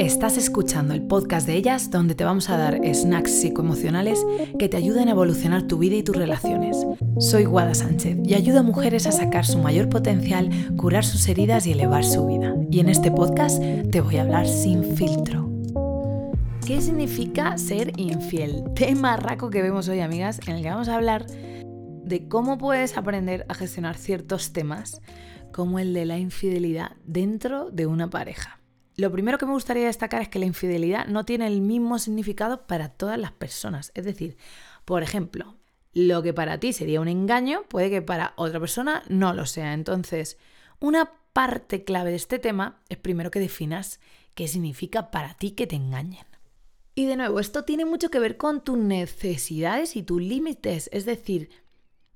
Estás escuchando el podcast de ellas donde te vamos a dar snacks psicoemocionales que te ayuden a evolucionar tu vida y tus relaciones. Soy Guada Sánchez y ayudo a mujeres a sacar su mayor potencial, curar sus heridas y elevar su vida. Y en este podcast te voy a hablar sin filtro. ¿Qué significa ser infiel? Tema raco que vemos hoy, amigas, en el que vamos a hablar de cómo puedes aprender a gestionar ciertos temas como el de la infidelidad dentro de una pareja. Lo primero que me gustaría destacar es que la infidelidad no tiene el mismo significado para todas las personas. Es decir, por ejemplo, lo que para ti sería un engaño puede que para otra persona no lo sea. Entonces, una parte clave de este tema es primero que definas qué significa para ti que te engañen. Y de nuevo, esto tiene mucho que ver con tus necesidades y tus límites. Es decir,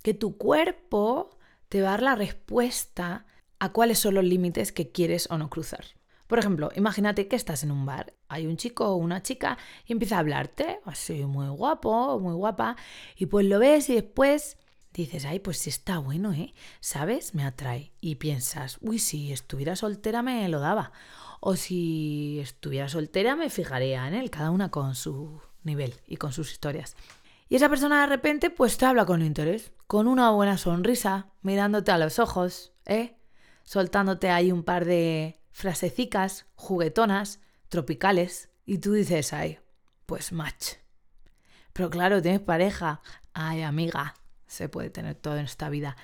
que tu cuerpo te va a dar la respuesta a cuáles son los límites que quieres o no cruzar. Por ejemplo, imagínate que estás en un bar, hay un chico o una chica y empieza a hablarte, así muy guapo, muy guapa, y pues lo ves y después dices, ay, pues sí está bueno, ¿eh? ¿Sabes? Me atrae. Y piensas, uy, si estuviera soltera me lo daba. O si estuviera soltera me fijaría en él, cada una con su nivel y con sus historias. Y esa persona de repente pues te habla con interés, con una buena sonrisa, mirándote a los ojos, ¿eh? Soltándote ahí un par de frasecicas, juguetonas, tropicales, y tú dices, ay, pues match. Pero claro, tienes pareja, ay amiga, se puede tener todo en esta vida.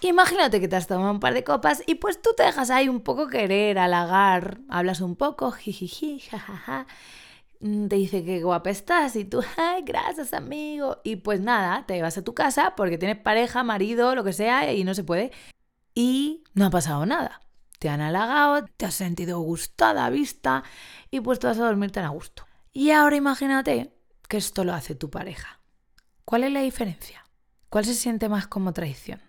Imagínate que te has tomado un par de copas y pues tú te dejas ahí un poco querer, halagar, hablas un poco, jijiji, jajaja, mm, te dice que guapa estás y tú, ay, gracias amigo. Y pues nada, te vas a tu casa porque tienes pareja, marido, lo que sea y no se puede. Y no ha pasado nada te han halagado, te has sentido gustada, vista y pues te vas a dormir tan a gusto. Y ahora imagínate que esto lo hace tu pareja. ¿Cuál es la diferencia? ¿Cuál se siente más como traición?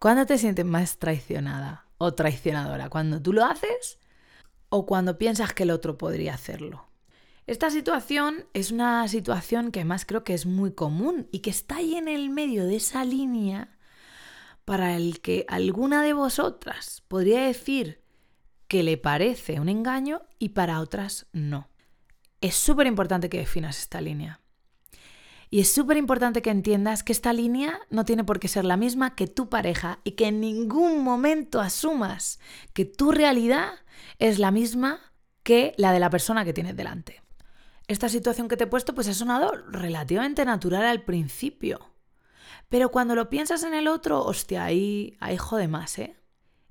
¿Cuándo te sientes más traicionada o traicionadora? ¿Cuando tú lo haces o cuando piensas que el otro podría hacerlo? Esta situación es una situación que además creo que es muy común y que está ahí en el medio de esa línea para el que alguna de vosotras podría decir que le parece un engaño y para otras no. Es súper importante que definas esta línea. Y es súper importante que entiendas que esta línea no tiene por qué ser la misma que tu pareja y que en ningún momento asumas que tu realidad es la misma que la de la persona que tienes delante. Esta situación que te he puesto pues ha sonado relativamente natural al principio. Pero cuando lo piensas en el otro, hostia, ahí, ahí jode más, ¿eh?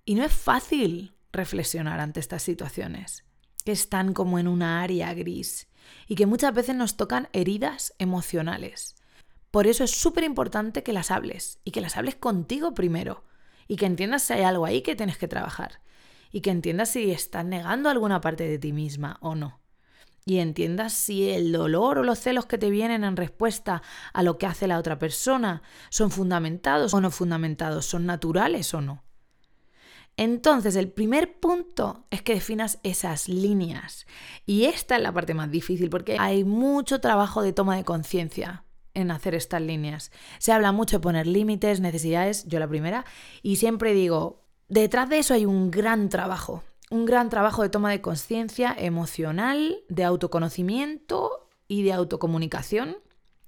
Y no es fácil reflexionar ante estas situaciones, que están como en una área gris y que muchas veces nos tocan heridas emocionales. Por eso es súper importante que las hables y que las hables contigo primero y que entiendas si hay algo ahí que tienes que trabajar y que entiendas si estás negando alguna parte de ti misma o no y entiendas si el dolor o los celos que te vienen en respuesta a lo que hace la otra persona son fundamentados o no fundamentados, son naturales o no. Entonces, el primer punto es que definas esas líneas. Y esta es la parte más difícil porque hay mucho trabajo de toma de conciencia en hacer estas líneas. Se habla mucho de poner límites, necesidades, yo la primera, y siempre digo, detrás de eso hay un gran trabajo un gran trabajo de toma de conciencia emocional, de autoconocimiento y de autocomunicación.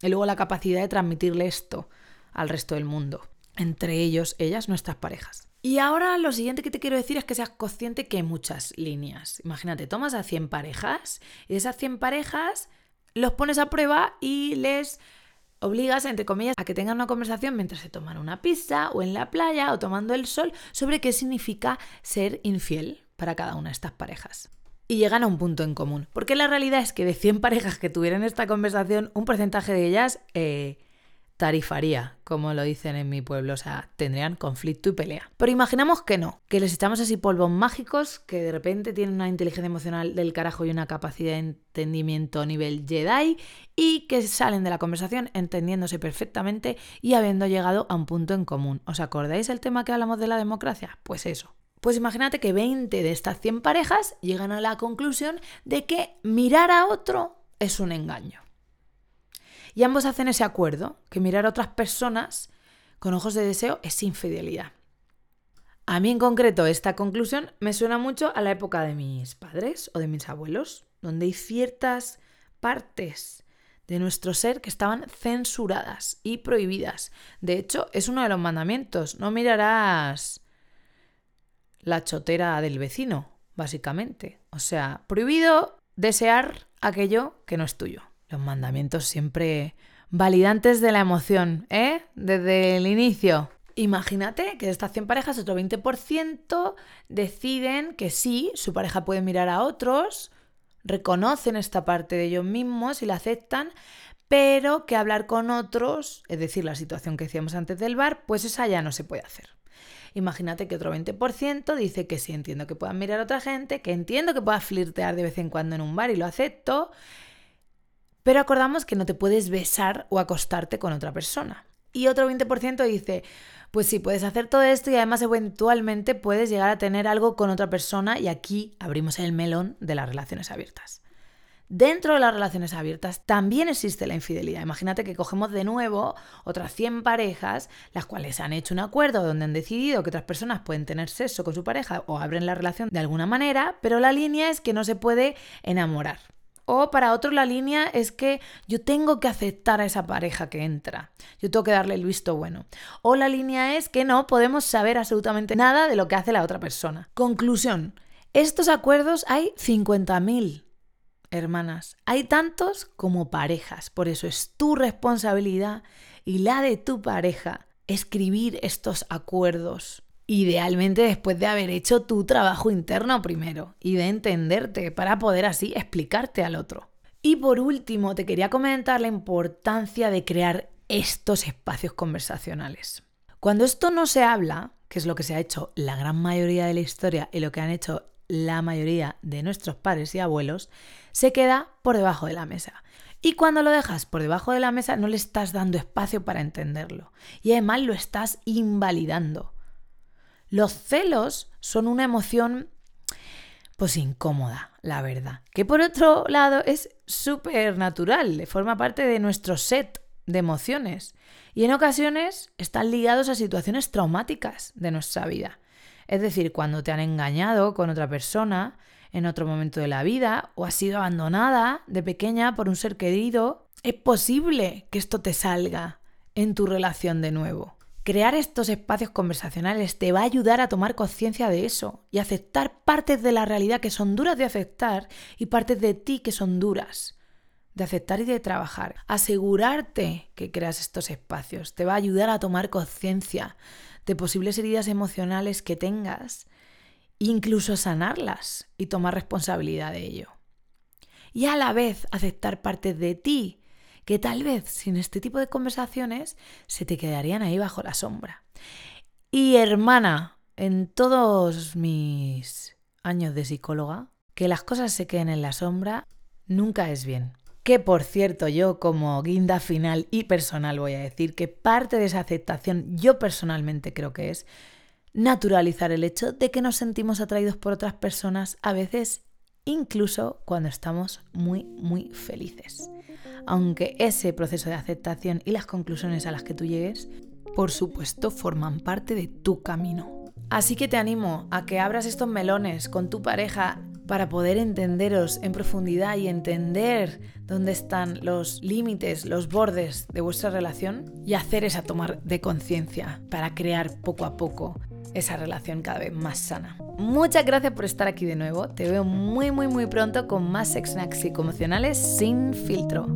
Y luego la capacidad de transmitirle esto al resto del mundo. Entre ellos, ellas, nuestras parejas. Y ahora lo siguiente que te quiero decir es que seas consciente que hay muchas líneas. Imagínate, tomas a 100 parejas y esas 100 parejas los pones a prueba y les obligas, entre comillas, a que tengan una conversación mientras se toman una pizza o en la playa o tomando el sol sobre qué significa ser infiel para cada una de estas parejas. Y llegan a un punto en común. Porque la realidad es que de 100 parejas que tuvieran esta conversación, un porcentaje de ellas eh, tarifaría, como lo dicen en mi pueblo, o sea, tendrían conflicto y pelea. Pero imaginamos que no, que les echamos así polvos mágicos, que de repente tienen una inteligencia emocional del carajo y una capacidad de entendimiento a nivel Jedi y que salen de la conversación entendiéndose perfectamente y habiendo llegado a un punto en común. ¿Os acordáis el tema que hablamos de la democracia? Pues eso, pues imagínate que 20 de estas 100 parejas llegan a la conclusión de que mirar a otro es un engaño. Y ambos hacen ese acuerdo, que mirar a otras personas con ojos de deseo es infidelidad. A mí en concreto esta conclusión me suena mucho a la época de mis padres o de mis abuelos, donde hay ciertas partes de nuestro ser que estaban censuradas y prohibidas. De hecho, es uno de los mandamientos. No mirarás la chotera del vecino, básicamente. O sea, prohibido desear aquello que no es tuyo. Los mandamientos siempre validantes de la emoción, ¿eh? Desde el inicio. Imagínate que de estas 100 parejas, otro 20% deciden que sí, su pareja puede mirar a otros, reconocen esta parte de ellos mismos y la aceptan, pero que hablar con otros, es decir, la situación que decíamos antes del bar, pues esa ya no se puede hacer. Imagínate que otro 20% dice que sí, entiendo que puedas mirar a otra gente, que entiendo que puedas flirtear de vez en cuando en un bar y lo acepto, pero acordamos que no te puedes besar o acostarte con otra persona. Y otro 20% dice, pues sí, puedes hacer todo esto y además eventualmente puedes llegar a tener algo con otra persona y aquí abrimos el melón de las relaciones abiertas. Dentro de las relaciones abiertas también existe la infidelidad. Imagínate que cogemos de nuevo otras 100 parejas, las cuales han hecho un acuerdo donde han decidido que otras personas pueden tener sexo con su pareja o abren la relación de alguna manera, pero la línea es que no se puede enamorar. O para otro la línea es que yo tengo que aceptar a esa pareja que entra. Yo tengo que darle el visto bueno. O la línea es que no podemos saber absolutamente nada de lo que hace la otra persona. Conclusión. Estos acuerdos hay 50.000, hermanas. Hay tantos como parejas. Por eso es tu responsabilidad y la de tu pareja escribir estos acuerdos Idealmente después de haber hecho tu trabajo interno primero y de entenderte para poder así explicarte al otro. Y por último, te quería comentar la importancia de crear estos espacios conversacionales. Cuando esto no se habla, que es lo que se ha hecho la gran mayoría de la historia y lo que han hecho la mayoría de nuestros padres y abuelos, se queda por debajo de la mesa. Y cuando lo dejas por debajo de la mesa no le estás dando espacio para entenderlo. Y además lo estás invalidando. Los celos son una emoción pues incómoda, la verdad. Que por otro lado es súper natural, forma parte de nuestro set de emociones y en ocasiones están ligados a situaciones traumáticas de nuestra vida. Es decir, cuando te han engañado con otra persona en otro momento de la vida o has sido abandonada de pequeña por un ser querido, es posible que esto te salga en tu relación de nuevo. Crear estos espacios conversacionales te va a ayudar a tomar conciencia de eso y aceptar partes de la realidad que son duras de aceptar y partes de ti que son duras de aceptar y de trabajar. Asegurarte que creas estos espacios te va a ayudar a tomar conciencia de posibles heridas emocionales que tengas, incluso sanarlas y tomar responsabilidad de ello. Y a la vez aceptar partes de ti que tal vez sin este tipo de conversaciones se te quedarían ahí bajo la sombra. Y hermana, en todos mis años de psicóloga, que las cosas se queden en la sombra nunca es bien. Que por cierto, yo como guinda final y personal voy a decir que parte de esa aceptación yo personalmente creo que es naturalizar el hecho de que nos sentimos atraídos por otras personas a veces incluso cuando estamos muy muy felices aunque ese proceso de aceptación y las conclusiones a las que tú llegues, por supuesto, forman parte de tu camino. Así que te animo a que abras estos melones con tu pareja para poder entenderos en profundidad y entender dónde están los límites, los bordes de vuestra relación y hacer esa toma de conciencia para crear poco a poco esa relación cada vez más sana. Muchas gracias por estar aquí de nuevo. Te veo muy muy muy pronto con más sex snacks psicoemocionales sin filtro.